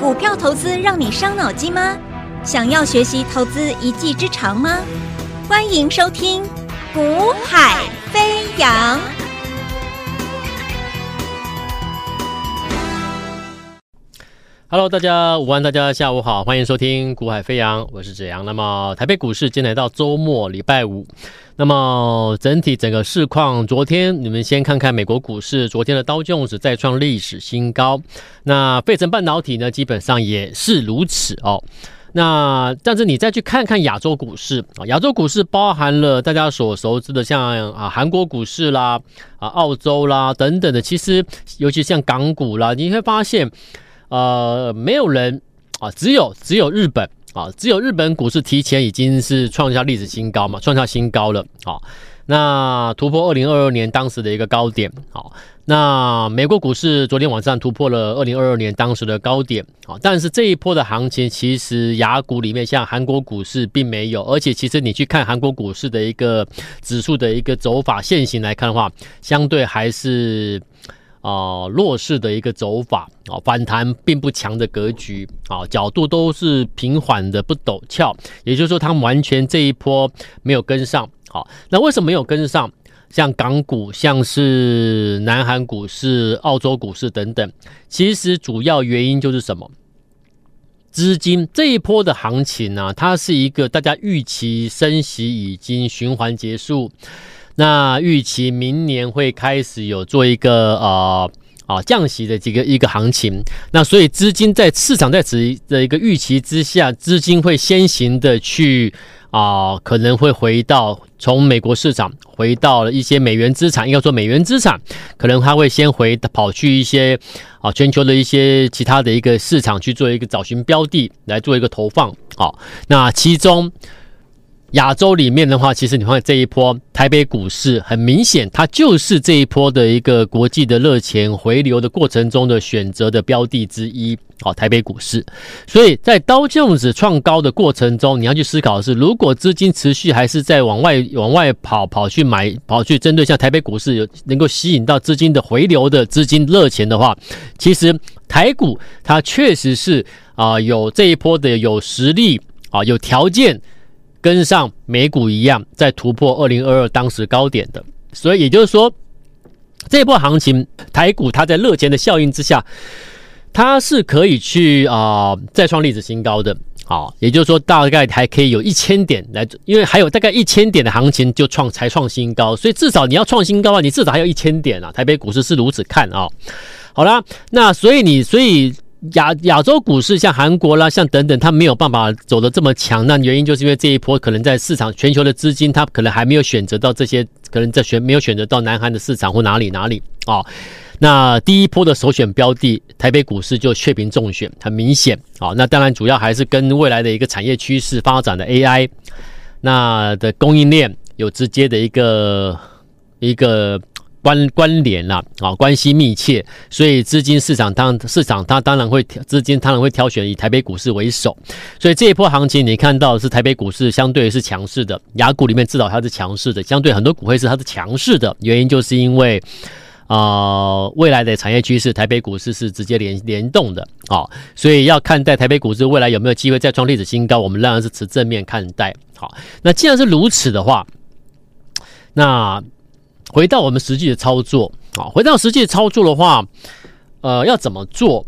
股票投资让你伤脑筋吗？想要学习投资一技之长吗？欢迎收听《股海飞扬》。Hello，大家午安，大家下午好，欢迎收听《股海飞扬》，我是子阳。那么台北股市今天来到周末礼拜五，那么整体整个市况，昨天你们先看看美国股市，昨天的刀琼斯再创历史新高，那费城半导体呢，基本上也是如此哦。那但是你再去看看亚洲股市啊，亚洲股市包含了大家所熟知的像啊韩国股市啦、啊澳洲啦等等的，其实尤其像港股啦，你会发现。呃，没有人啊，只有只有日本啊，只有日本股市提前已经是创下历史新高嘛，创下新高了。好，那突破二零二二年当时的一个高点。好，那美国股市昨天晚上突破了二零二二年当时的高点。好，但是这一波的行情，其实亚股里面像韩国股市并没有，而且其实你去看韩国股市的一个指数的一个走法线型来看的话，相对还是。啊、弱势的一个走法啊、反弹并不强的格局啊、角度都是平缓的，不陡峭。也就是说，他们完全这一波没有跟上。好、那为什么没有跟上？像港股，像是南韩股市、澳洲股市等等，其实主要原因就是什么？资金这一波的行情呢、它是一个大家预期升息已经循环结束。那预期明年会开始有做一个呃啊降息的这个一个行情，那所以资金在市场在此的一个预期之下，资金会先行的去啊、可能会回到从美国市场回到了一些美元资产，应该说美元资产，可能它会先回跑去一些啊全球的一些其他的一个市场去做一个找寻标的来做一个投放，好，那其中。亚洲里面的话，其实你看这一波台北股市，很明显它就是这一波的一个国际的热钱回流的过程中的选择的标的之一。好，台北股市，所以在道琼斯创高的过程中，你要去思考的是，如果资金持续还是在往外往外跑，跑去买，跑去针对像台北股市有能够吸引到资金的回流的资金热钱的话，其实台股它确实是啊、有这一波的有实力啊、有条件。跟上美股一样，在突破二零二二当时高点的，所以也就是说，这波行情，台股它在热钱的效应之下，它是可以去啊、再创历史新高的。好，也就是说，大概还可以有一千点来，因为还有大概一千点的行情就创才创新高，所以至少你要创新高啊，你至少还有一千点啊。台北股市是如此看啊。好啦，那所以你所以。亚亚洲股市像韩国啦，像等等，它没有办法走得这么强。那原因就是因为这一波可能在市场全球的资金，它可能还没有选择到这些，可能在选没有选择到南韩的市场或哪里哪里啊、哦。那第一波的首选标的，台北股市就确评中选，很明显啊、哦。那当然主要还是跟未来的一个产业趋势发展的 AI，那的供应链有直接的一个一个。关关联了啊，关系密切，所以资金市场当市场它当然会资金当然会挑选以台北股市为首，所以这一波行情你看到是台北股市相对是强势的，雅股里面至少它是强势的，相对很多股会是它是强势的，原因就是因为啊、呃、未来的产业趋势台北股市是直接联联动的啊，所以要看待台北股市未来有没有机会再创历史新高，我们仍然是持正面看待。好，那既然是如此的话，那。回到我们实际的操作啊，回到实际的操作的话，呃，要怎么做？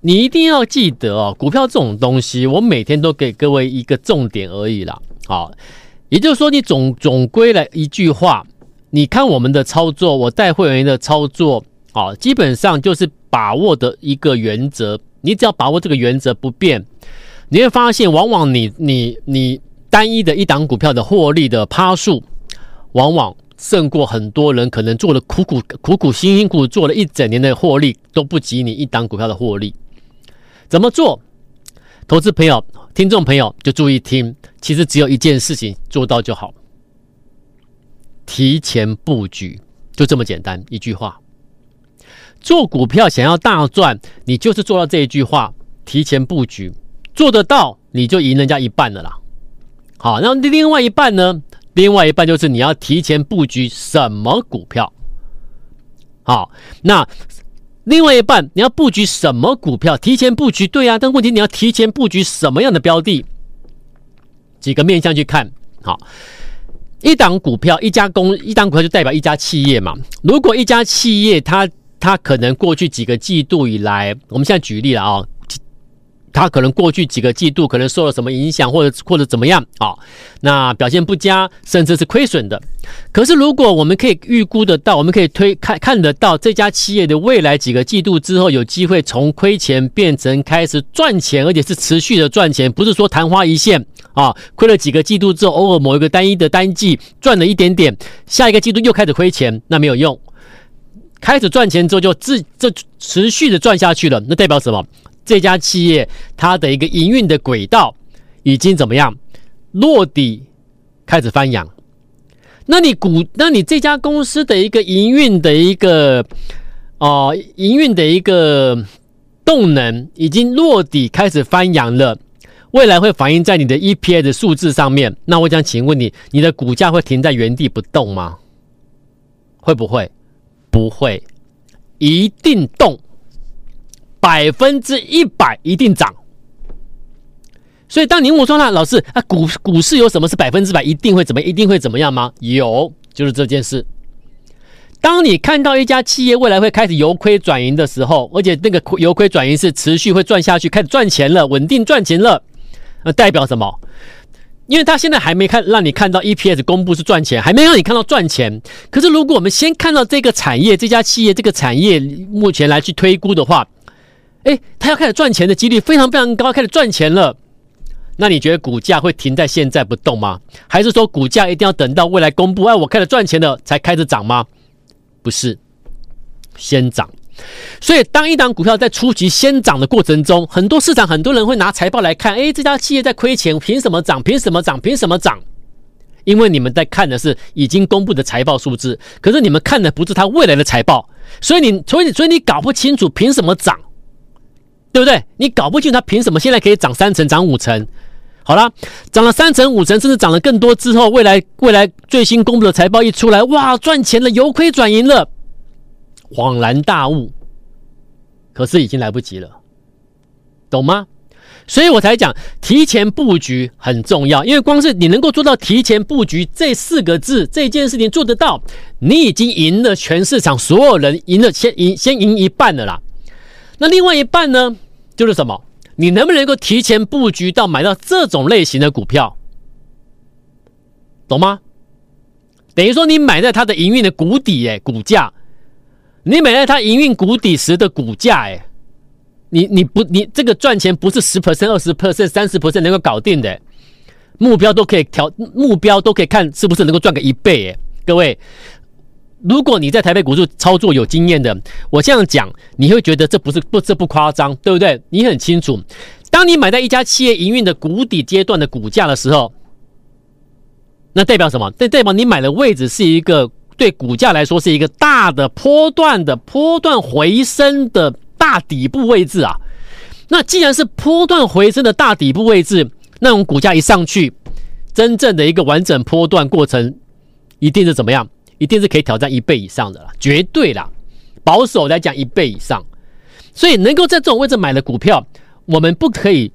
你一定要记得哦，股票这种东西，我每天都给各位一个重点而已啦。好，也就是说，你总总归来一句话，你看我们的操作，我带会员的操作啊，基本上就是把握的一个原则。你只要把握这个原则不变，你会发现，往往你你你单一的一档股票的获利的趴数，往往。胜过很多人可能做了苦苦苦苦辛辛苦苦做了一整年的获利都不及你一档股票的获利。怎么做？投资朋友、听众朋友就注意听，其实只有一件事情做到就好，提前布局，就这么简单一句话。做股票想要大赚，你就是做到这一句话，提前布局，做得到你就赢人家一半了啦。好，那另外一半呢？另外一半就是你要提前布局什么股票？好，那另外一半你要布局什么股票？提前布局对啊，但问题你要提前布局什么样的标的？几个面向去看，好，一档股票，一家公，一档股票就代表一家企业嘛。如果一家企业它它可能过去几个季度以来，我们现在举例了啊、哦。它可能过去几个季度可能受了什么影响，或者或者怎么样啊？那表现不佳，甚至是亏损的。可是如果我们可以预估得到，我们可以推看看得到这家企业的未来几个季度之后，有机会从亏钱变成开始赚钱，而且是持续的赚钱，不是说昙花一现啊。亏了几个季度之后，偶尔某一个单一的单季赚了一点点，下一个季度又开始亏钱，那没有用。开始赚钱之后就自这持续的赚下去了，那代表什么？这家企业它的一个营运的轨道已经怎么样落底，开始翻扬。那你股，那你这家公司的一个营运的一个哦、营运的一个动能已经落底，开始翻扬了。未来会反映在你的 EPS 的数字上面。那我想请问你，你的股价会停在原地不动吗？会不会？不会，一定动。百分之一百一定涨，所以当您问我说：“那老师啊，股股市有什么是百分之百一定会怎么一定会怎么样吗？”有，就是这件事。当你看到一家企业未来会开始由亏转盈的时候，而且那个由亏转盈是持续会赚下去，开始赚钱了，稳定赚钱了，那代表什么？因为他现在还没看让你看到 EPS 公布是赚钱，还没让你看到赚钱。可是如果我们先看到这个产业，这家企业这个产业目前来去推估的话，哎，他要开始赚钱的几率非常非常高，开始赚钱了。那你觉得股价会停在现在不动吗？还是说股价一定要等到未来公布，哎，我开始赚钱了才开始涨吗？不是，先涨。所以当一档股票在初期先涨的过程中，很多市场很多人会拿财报来看，哎，这家企业在亏钱，凭什么涨？凭什么涨？凭什么涨？因为你们在看的是已经公布的财报数字，可是你们看的不是它未来的财报，所以你，所以，所以你搞不清楚凭什么涨。对不对？你搞不清他凭什么现在可以涨三成、涨五成？好了，涨了三成、五成，甚至涨了更多之后，未来未来最新公布的财报一出来，哇，赚钱了，由亏转盈了，恍然大悟。可是已经来不及了，懂吗？所以我才讲提前布局很重要，因为光是你能够做到提前布局这四个字，这件事情做得到，你已经赢了全市场所有人，赢了先赢先赢一半了啦。那另外一半呢，就是什么？你能不能够提前布局到买到这种类型的股票，懂吗？等于说你买在它的营运的谷底，哎，股价，你买在它营运谷底时的股价，哎，你你不你这个赚钱不是十 percent、二十 percent、三十 percent 能够搞定的，目标都可以调，目标都可以看是不是能够赚个一倍，哎，各位。如果你在台北股市操作有经验的，我这样讲，你会觉得这不是不这不夸张，对不对？你很清楚，当你买在一家企业营运的谷底阶段的股价的时候，那代表什么？这代表你买的位置是一个对股价来说是一个大的波段的波段回升的大底部位置啊。那既然是波段回升的大底部位置，那种股价一上去，真正的一个完整波段过程一定是怎么样？一定是可以挑战一倍以上的啦，绝对啦，保守来讲一倍以上，所以能够在这种位置买的股票，我们不可以，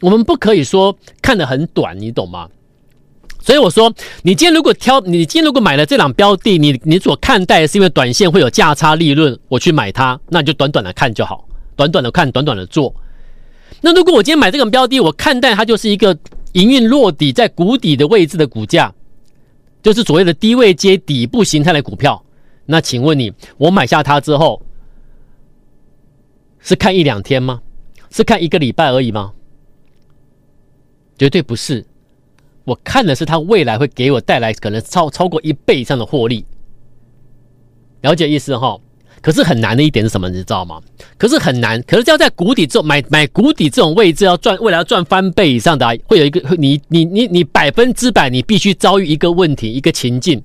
我们不可以说看得很短，你懂吗？所以我说，你今天如果挑，你今天如果买了这档标的，你你所看待是因为短线会有价差利润，我去买它，那你就短短的看就好，短短的看，短短的做。那如果我今天买这个标的，我看待它就是一个营运落底在谷底的位置的股价。就是所谓的低位接底部形态的股票，那请问你，我买下它之后，是看一两天吗？是看一个礼拜而已吗？绝对不是，我看的是它未来会给我带来可能超超过一倍以上的获利，了解意思哈？可是很难的一点是什么？你知道吗？可是很难。可是要在谷底这种买买谷底这种位置要赚，未来要赚翻倍以上的，会有一个你你你你百分之百你必须遭遇一个问题，一个情境，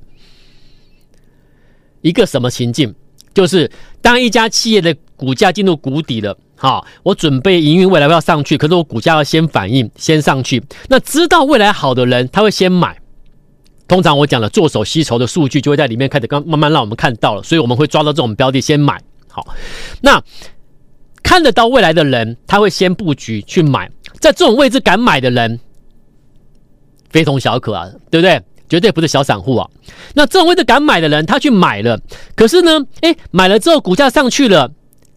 一个什么情境？就是当一家企业的股价进入谷底了，好，我准备营运未来要上去，可是我股价要先反应，先上去。那知道未来好的人，他会先买。通常我讲的做手吸筹的数据就会在里面开始刚慢慢让我们看到了，所以我们会抓到这种标的先买好，那看得到未来的人，他会先布局去买，在这种位置敢买的人，非同小可啊，对不对？绝对不是小散户啊。那这种位置敢买的人，他去买了，可是呢，诶，买了之后股价上去了，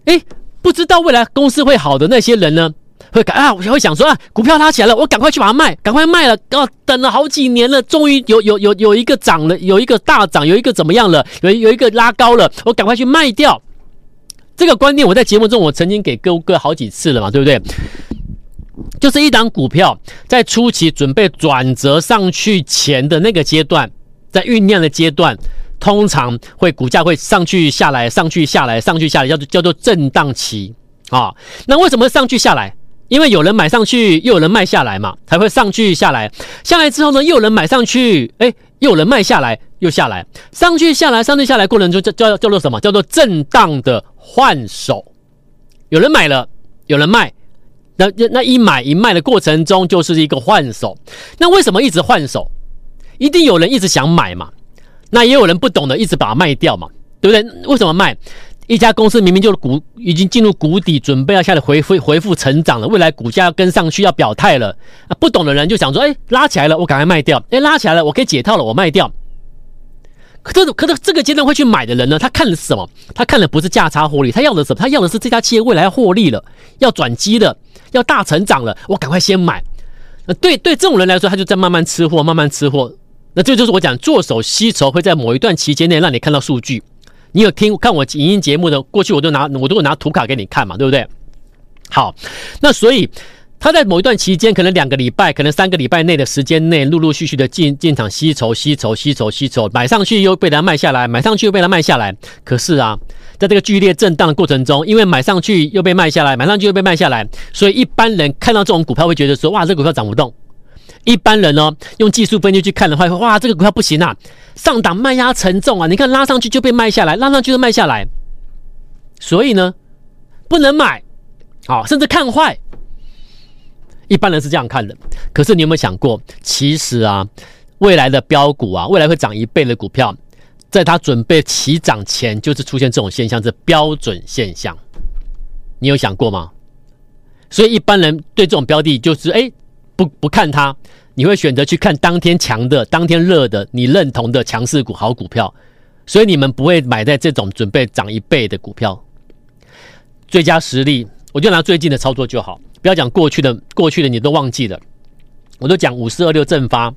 诶，不知道未来公司会好的那些人呢？会赶啊！我会想说啊，股票拉起来了，我赶快去把它卖，赶快卖了。哦，等了好几年了，终于有有有有一个涨了，有一个大涨，有一个怎么样了？有有一个拉高了，我赶快去卖掉。这个观念我在节目中我曾经给各位好几次了嘛，对不对？就是一档股票在初期准备转折上去前的那个阶段，在酝酿的阶段，通常会股价会上去下来，上去下来，上去下来，叫做叫做震荡期啊。那为什么上去下来？因为有人买上去，又有人卖下来嘛，才会上去下来。下来之后呢，又有人买上去，哎，又有人卖下来，又下来。上去下来，上去下来，过程中叫叫叫做什么？叫做震荡的换手。有人买了，有人卖，那那一买一卖的过程中，就是一个换手。那为什么一直换手？一定有人一直想买嘛，那也有人不懂得一直把它卖掉嘛，对不对？为什么卖？一家公司明明就是股已经进入谷底，准备要下来回复回复成长了，未来股价要跟上去，要表态了。啊，不懂的人就想说：哎，拉起来了，我赶快卖掉；哎，拉起来了，我可以解套了，我卖掉。可这种可这这个阶段会去买的人呢？他看的是什么？他看的不是价差获利，他要的是什么？他要的是这家企业未来要获利了，要转机了，要大成长了，我赶快先买。那对对这种人来说，他就在慢慢吃货，慢慢吃货。那这就是我讲做手吸筹，会在某一段期间内让你看到数据。你有听看我影音节目的？过去我都拿我都会拿图卡给你看嘛，对不对？好，那所以他在某一段期间，可能两个礼拜，可能三个礼拜内的时间内，陆陆续续的进进场吸筹、吸筹、吸筹、吸筹，买上去又被他卖下来，买上去又被他卖下来。可是啊，在这个剧烈震荡的过程中，因为买上去又被卖下来，买上去又被卖下来，所以一般人看到这种股票会觉得说：哇，这股票涨不动。一般人呢，用技术分析去看的话，哇，这个股票不行啊，上档卖压沉重啊，你看拉上去就被卖下来，拉上去就卖下来，所以呢，不能买，啊，甚至看坏。一般人是这样看的。可是你有没有想过，其实啊，未来的标股啊，未来会涨一倍的股票，在它准备起涨前，就是出现这种现象，这标准现象。你有想过吗？所以一般人对这种标的就是哎。不不看它，你会选择去看当天强的、当天热的、你认同的强势股、好股票，所以你们不会买在这种准备涨一倍的股票。最佳实例，我就拿最近的操作就好，不要讲过去的，过去的你都忘记了，我都讲五四二六正发。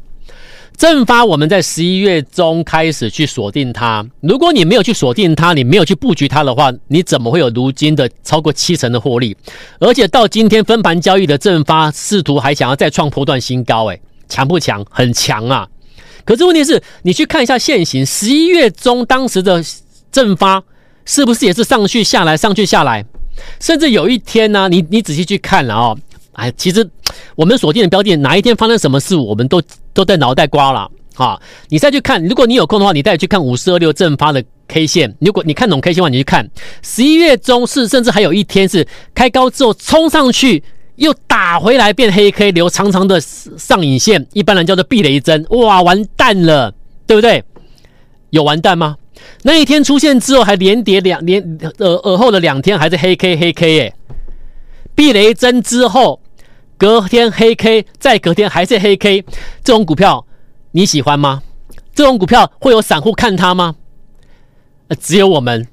正发，我们在十一月中开始去锁定它。如果你没有去锁定它，你没有去布局它的话，你怎么会有如今的超过七成的获利？而且到今天分盘交易的正发，试图还想要再创波段新高，诶，强不强？很强啊！可是问题是，你去看一下现行，十一月中当时的正发，是不是也是上去下来，上去下来？甚至有一天呢、你你仔细去看了哦，哎，其实。我们锁定的标的，哪一天发生什么事，我们都都在脑袋瓜了啊！你再去看，如果你有空的话，你再去看五四二六正发的 K 线。如果你看懂 K 线的话，你去看十一月中是，甚至还有一天是开高之后冲上去，又打回来变黑 K，留长长的上影线，一般人叫做避雷针。哇，完蛋了，对不对？有完蛋吗？那一天出现之后，还连跌两连呃呃后的两天还是黑 K 黑 K 耶，避雷针之后。隔天黑 K，再隔天还是黑 K，这种股票你喜欢吗？这种股票会有散户看它吗？只有我们，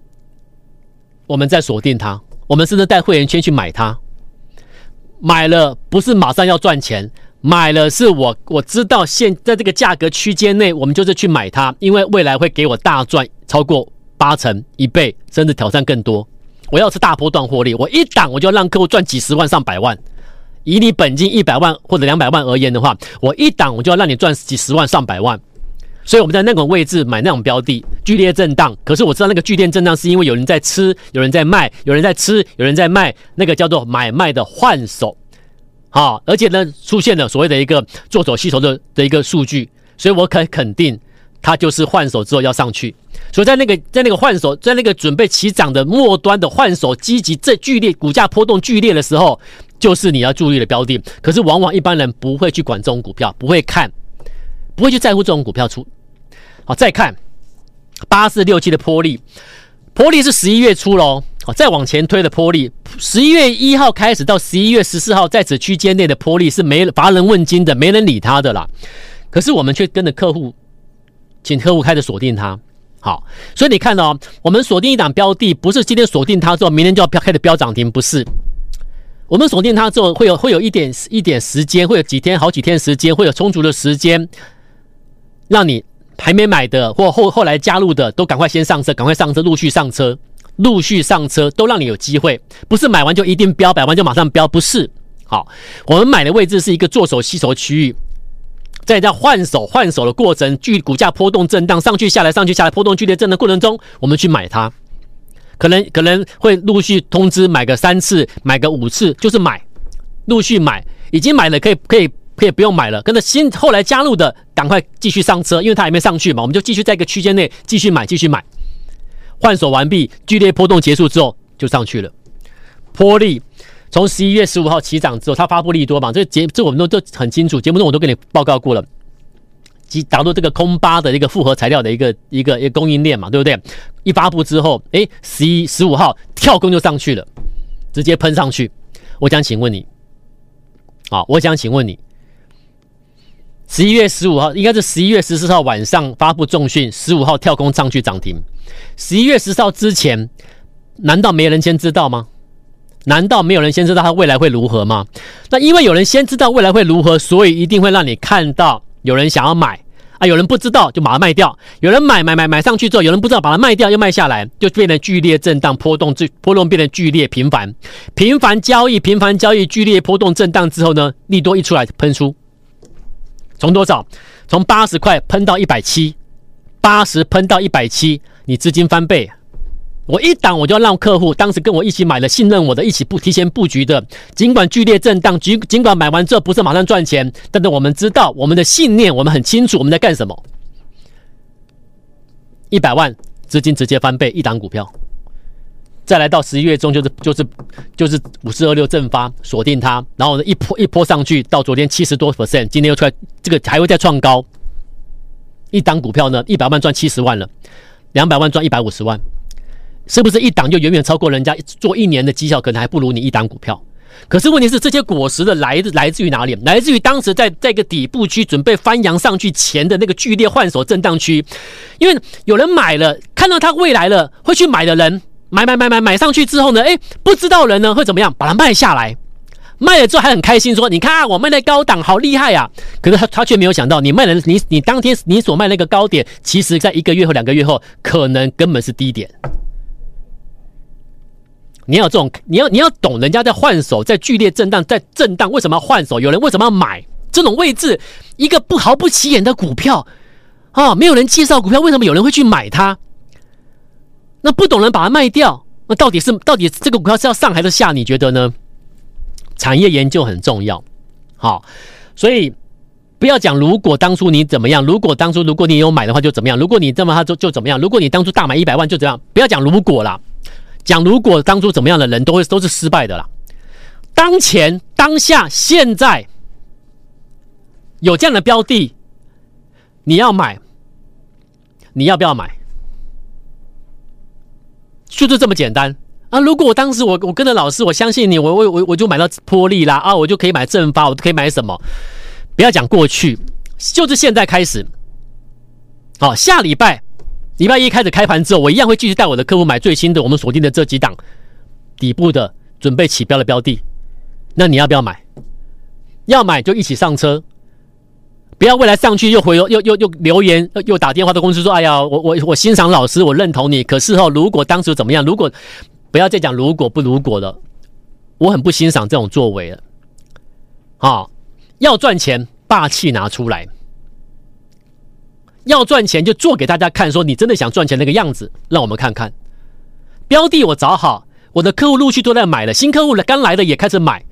我们在锁定它，我们甚至带会员圈去买它。买了不是马上要赚钱，买了是我我知道现在这个价格区间内，我们就是去买它，因为未来会给我大赚超过八成、一倍，甚至挑战更多。我要是大波段获利，我一档我就让客户赚几十万、上百万。以你本金一百万或者两百万而言的话，我一档我就要让你赚几十万上百万，所以我们在那种位置买那种标的，剧烈震荡。可是我知道那个剧烈震荡是因为有人在吃，有人在卖，有人在吃，有人在卖，那个叫做买卖的换手，啊，而且呢出现了所谓的一个做手吸筹的的一个数据，所以我可以肯定它就是换手之后要上去。所以在那个在那个换手，在那个准备起涨的末端的换手积极这剧烈股价波动剧烈的时候。就是你要注意的标的，可是往往一般人不会去管这种股票，不会看，不会去在乎这种股票出。好，再看八四六七的波利，波利是十一月初喽，好，再往前推的波利，十一月一号开始到十一月十四号，在此区间内的波利是没乏人问津的，没人理他的啦。可是我们却跟着客户，请客户开始锁定它。好，所以你看、哦、我们锁定一档标的，不是今天锁定它之后，明天就要飙开始飙涨停，不是。我们锁定它之后，会有会有一点一点时间，会有几天、好几天时间，会有充足的时间，让你还没买的或后后来加入的，都赶快先上车，赶快上车，陆续上车。陆续上车都让你有机会，不是买完就一定飙，买完就马上飙，不是。好，我们买的位置是一个做手吸手区域，在这换手换手的过程，距股价波动震荡上去下来上去下来波动剧烈震荡过程中，我们去买它，可能可能会陆续通知买个三次，买个五次，就是买，陆续买，已经买了可以可以可以不用买了，跟着新后来加入的赶快继续上车，因为它还没上去嘛，我们就继续在一个区间内继续买继续买。换手完毕，剧烈波动结束之后就上去了。波力从十一月十五号起涨之后，它发布利多嘛？这节这我们都都很清楚，节目中我都跟你报告过了。即打入这个空巴的一个复合材料的一个一个一个供应链嘛，对不对？一发布之后，哎，十一十五号跳空就上去了，直接喷上去。我想请问你，啊，我想请问你，十一月十五号应该是十一月十四号晚上发布重讯，十五号跳空上去涨停。十一月十四号之前，难道没人先知道吗？难道没有人先知道它未来会如何吗？那因为有人先知道未来会如何，所以一定会让你看到有人想要买啊，有人不知道就把它卖掉，有人买买买买上去之后，有人不知道把它卖掉又卖下来，就变得剧烈震荡波动，最波动变得剧烈频繁，频繁交易，频繁交易，剧烈波动震荡之后呢，利多一出来喷出，从多少？从八十块喷到一百七，八十喷到一百七。你资金翻倍，我一档我就要让客户当时跟我一起买的、信任我的、一起不提前布局的，尽管剧烈震荡，尽尽管买完之后不是马上赚钱，但是我们知道我们的信念，我们很清楚我们在干什么。一百万资金直接翻倍，一档股票，再来到十一月中就是就是就是五四二六正发锁定它，然后呢一波一波上去到昨天七十多 percent，今天又出来这个还会再创高，一档股票呢一百万赚七十万了。两百万赚一百五十万，是不是一档就远远超过人家做一年的绩效？可能还不如你一档股票。可是问题是，这些果实的来来自于哪里？来自于当时在这个底部区准备翻扬上去前的那个剧烈换手震荡区，因为有人买了，看到它未来了，会去买的人买买买买买上去之后呢，诶，不知道人呢会怎么样，把它卖下来。卖了之后还很开心，说：“你看啊，我卖的高档，好厉害啊！”可是他他却没有想到，你卖的你你当天你所卖那个高点，其实在一个月后、两个月后，可能根本是低点。你要这种，你要你要懂，人家在换手，在剧烈震荡，在震荡，为什么要换手？有人为什么要买这种位置？一个不毫不起眼的股票啊，没有人介绍股票，为什么有人会去买它？那不懂人把它卖掉，那到底是到底这个股票是要上还是下？你觉得呢？产业研究很重要，好，所以不要讲如果当初你怎么样，如果当初如果你有买的话就怎么样，如果你这么他就就怎么样，如果你当初大买一百万就怎样，不要讲如果啦，讲如果当初怎么样的人都会都是失败的啦。当前当下现在有这样的标的，你要买，你要不要买？就是这么简单。啊！如果我当时我我跟着老师，我相信你，我我我我就买到波力啦啊！我就可以买正发，我可以买什么？不要讲过去，就是现在开始。好，下礼拜礼拜一开始开盘之后，我一样会继续带我的客户买最新的我们锁定的这几档底部的准备起标的标的。那你要不要买？要买就一起上车，不要未来上去又回又又又留言又打电话的公司说：“哎呀，我我我欣赏老师，我认同你。可是哦，如果当时怎么样？如果……不要再讲如果不如果了，我很不欣赏这种作为了。啊，要赚钱，霸气拿出来；要赚钱就做给大家看，说你真的想赚钱那个样子，让我们看看。标的我找好，我的客户陆续都在买了，新客户刚来的也开始买。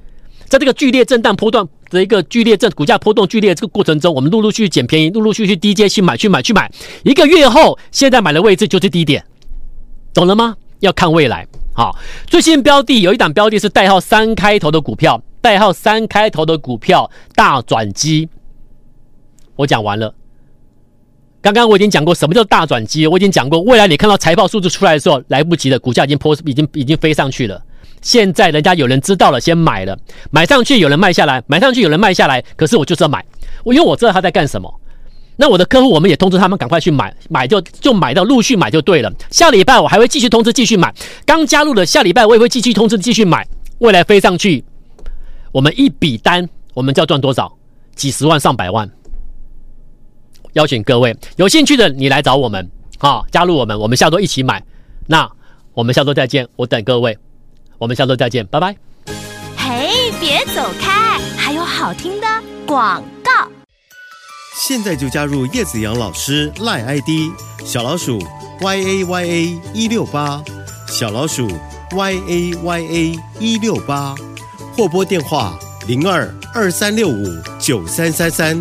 在这个剧烈震荡波段的一个剧烈震股价波动剧烈这个过程中，我们陆陆续续捡便宜，陆陆续续低阶去买去买去买。一个月后，现在买的位置就是低点，懂了吗？要看未来。好，最新标的有一档标的是代号三开头的股票，代号三开头的股票大转机。我讲完了，刚刚我已经讲过什么叫大转机，我已经讲过，未来你看到财报数字出来的时候，来不及了，股价已经破，已经已经飞上去了。现在人家有人知道了，先买了，买上去有人卖下来，买上去有人卖下来，可是我就是要买，我因为我知道他在干什么。那我的客户我们也通知他们赶快去买，买就就买到陆续买就对了。下礼拜我还会继续通知继续买，刚加入的下礼拜我也会继续通知继续买。未来飞上去，我们一笔单我们就要赚多少？几十万上百万。邀请各位有兴趣的你来找我们啊，加入我们，我们下周一起买。那我们下周再见，我等各位，我们下周再见，拜拜。嘿，别走开，还有好听的广告。现在就加入叶子阳老师赖 ID 小老鼠 y a y a 一六八小老鼠 y a y a 一六八或拨电话零二二三六五九三三三